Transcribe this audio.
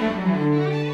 Música